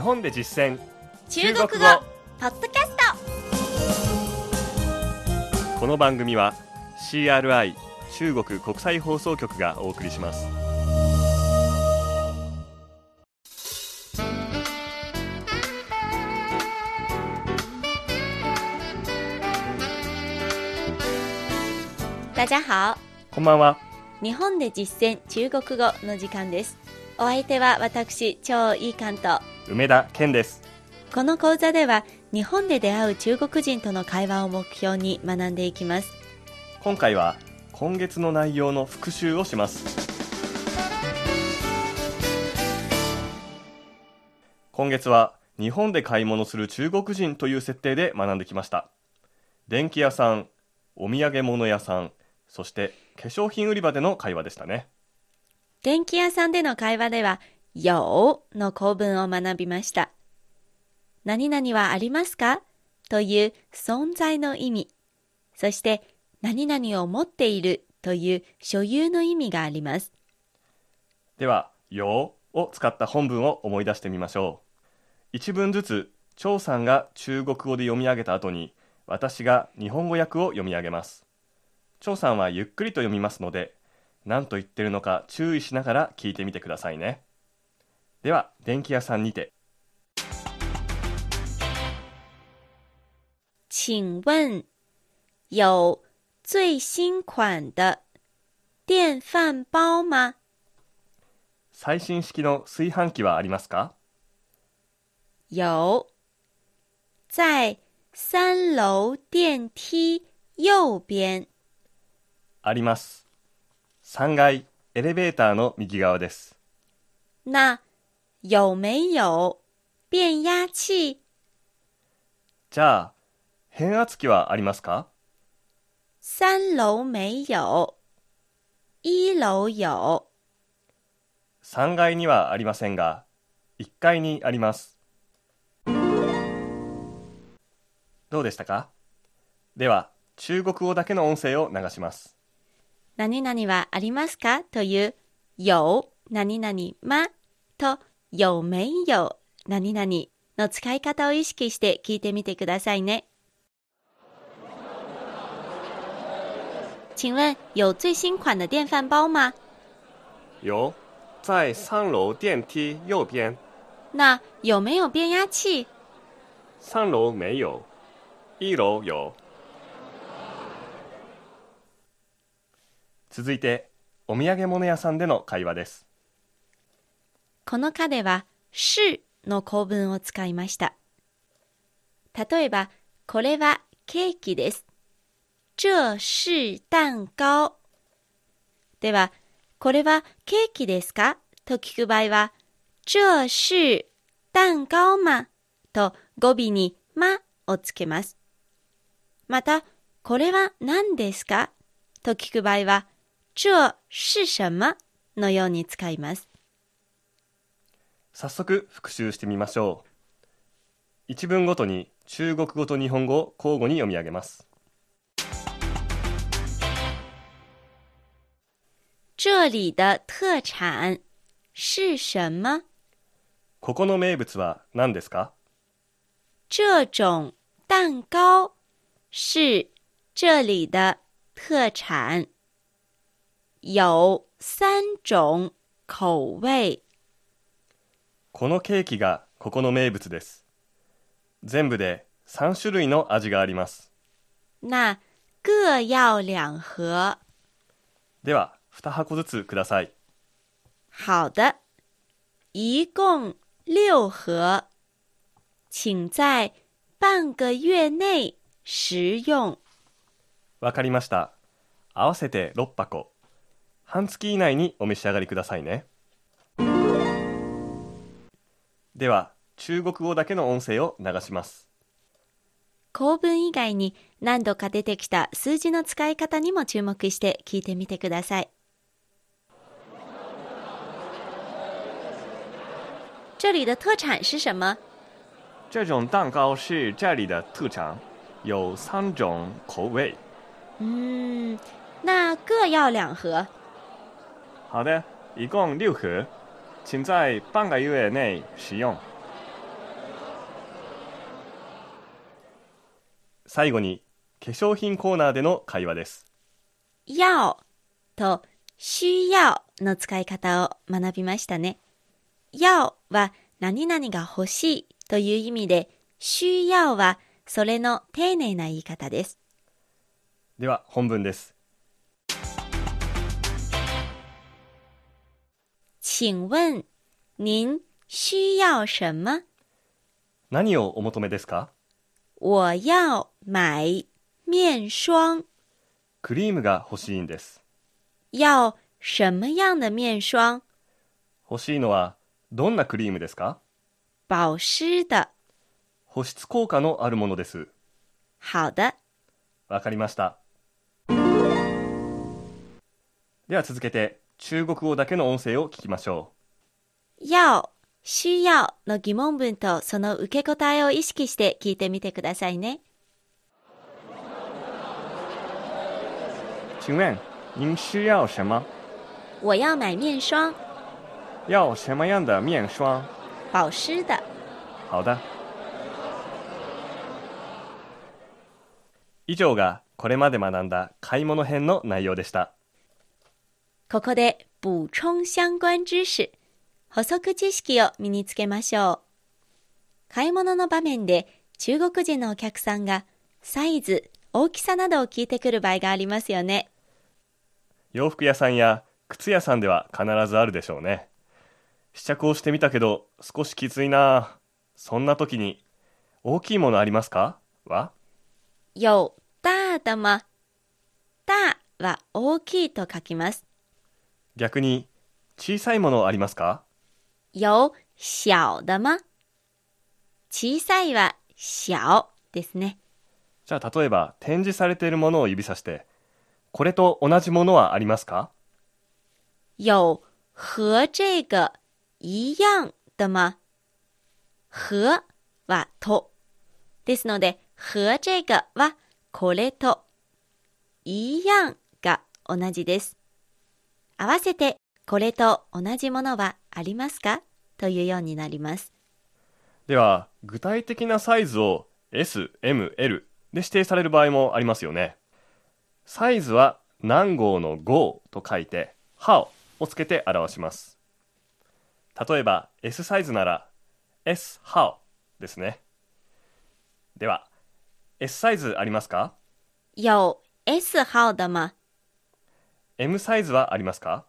日本で実践。中国語。ポッドキャストこの番組は CRI 中国国際放送局がお送りします。大家好。こんばんは。日本で実践中国語の時間です。お相手は私超いい関東梅田健です。この講座では日本で出会う中国人との会話を目標に学んでいきます。今回は今月の内容の復習をします。今月は日本で買い物する中国人という設定で学んできました。電気屋さんお土産物屋さんそして化粧品売り場での会話でしたね。電気屋さんでの会話では有の構文を学びました。何々はありますか？という存在の意味。そして何々を持っているという所有の意味があります。では「よ」を使った本文を思い出してみましょう。一文ずつ張さんが中国語で読み上げた後に私が日本語訳を読み上げます。張さんはゆっくりと読みますので何と言ってるのか注意しながら聞いてみてくださいね。では電気屋さんにて。请问有最新款的电饭煲吗？最新式の炊飯器はありますか？有，在三楼电梯右边。あります。3階エレベーターの右側です。那有没有变压器？じゃあ変圧器はありますか？三楼没有，一楼有。3階にはありませんが1階にあります。どうでしたか？では中国語だけの音声を流します。何々はありますか？という有。何々ま？と有没有何々の使い方を意識して聞いてみてくださいね。请问有最新款的电饭煲吗？有在三楼電梯右邊那有没有变压器？三楼没有一楼有続いてお土産物屋さんでの会話ですこの課では「是」の構文を使いました。例えば、これはケーキです。这是蛋糕。では、これはケーキですか？と聞く場合は、这是蛋糕吗と語尾にまをつけます。また、これは何ですか？と聞く場合は、这是什么のように使います。早速復習してみましょう一文ごとに中国語と日本語を交互に読み上げます这里的特产是什么？ここの名物は何ですか？这种蛋糕是这里的特产，有三种口味。このケーキがここの名物です。全部で3種類の味があります。那各要两盒。では2箱ずつください。好的，一共六盒，请在半个月内食用。わかりました。合わせて6箱。半月以内にお召し上がりくださいねでは中国語だけの音声を流します構文以外に何度か出てきた数字の使い方にも注目して聞いてみてください。这里的特产是什么？这种蛋糕是这里的特产，有三种口味。嗯，那各要两盒。好的，一共六盒，请在半个月内使用。最後に化粧品コーナーでの会話です。要と需要の使い方を学びましたね。要は何々が欲しいという意味で、需要はそれの丁寧な言い方です。では本文です。请問、您需要什么？何をお求めですか？我要買面霜。クリームが欲しいんです。要什么样的面霜？欲しいのはどんなクリームですか？保湿的。保湿効果のあるものです。好的。わかりました。では続けて中国語だけの音声を聞きましょ要、需要の疑問文とその受け答えを意識して聞いてみてくださいね。う请问您需要什么？我要买面霜，要什么样的面霜？保湿的。好的。以上がこれまで学んだ買い物編の内容でしたここで補充相關知識、補足知識を身につけましょう。買い物の場面で中国人のお客さんがサイズ、大きさなどを聞いてくる場合がありますよね。洋服屋さんや靴屋さんでは必ずあるでしょうね試着をしてみたけど少しきついなそんな時に大きいものありますか？は有大的吗大は大きいと書きます。逆に小さいものありますか？有小的吗？小さいは小ですね。じゃあ例えば展示されているものを指さしてこれと同じものはありますか？有和这个一样的吗？和はと。ですので、和这个はこれと。一样が同じです。合わせて、これと同じものはありますか？というようになります。では具体的なサイズを SML で指定される場合もありますよね。サイズは何号の号と書いて how をつけて表します。例えば S サイズなら S how ですね。では S サイズありますか？有 S 号的吗 M サイズはありますか？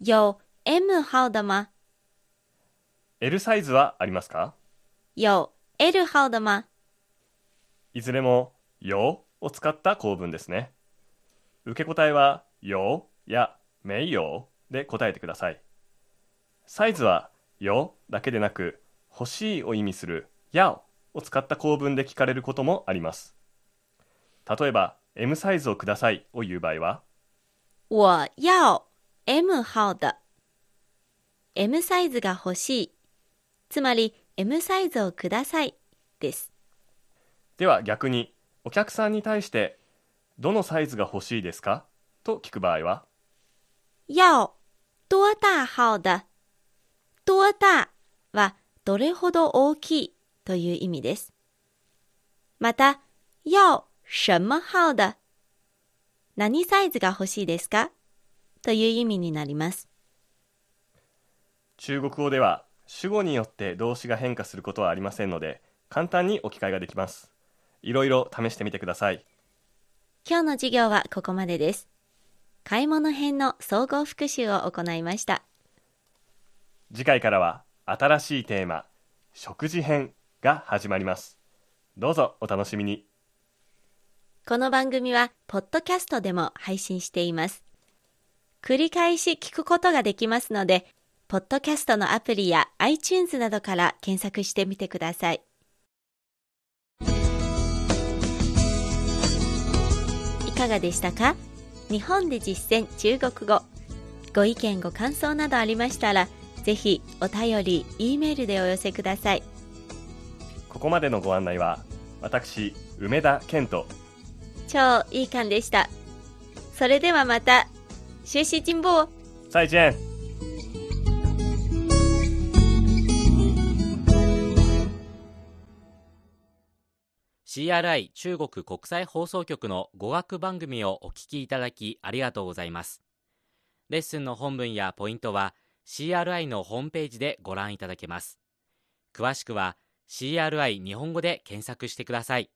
有 M 号的吗？L サイズはありますか？有 L 号的吗？いずれも「よ」を使った構文ですね。受け答えは「よ」や「没有」で答えてください。サイズは「よ」だけでなく欲しいを意味する「や」を使った構文で聞かれることもあります。例えば「M サイズをください」を言う場合は我要 M 号的。M サイズが欲しい。つまり M サイズをくださいです。では逆にお客さんに対して「どのサイズが欲しいですか?」と聞く場合は？要多大号的。多大はどれほど大きい？という意味です。また、要什么号的？何サイズが欲しいですか？という意味になります。中国語では主語によって動詞が変化することはありませんので簡単に置き換えができますいろいろ試してみてください今日の授業はここまでです。買い物編の総合復習を行いました。次回からは新しいテーマ食事編が始まりますどうぞお楽しみにこの番組は、ポッドキャストでも配信しています。繰り返し聞くことができますので、ポッドキャストのアプリや iTunes などから検索してみてください。いかがでしたか？日本で実践中国語。ご意見ご感想などありましたら、ぜひお便り、E メールでお寄せください。ここまでのご案内は私梅田健人超いい感でした。それではまた、学習進步を再见 CRI 中国国際放送局の語学番組をお聞きいただきありがとうございます。レッスンの本文やポイントは CRI のホームページでご覧いただけます。詳しくは CRI 日本語で検索してください。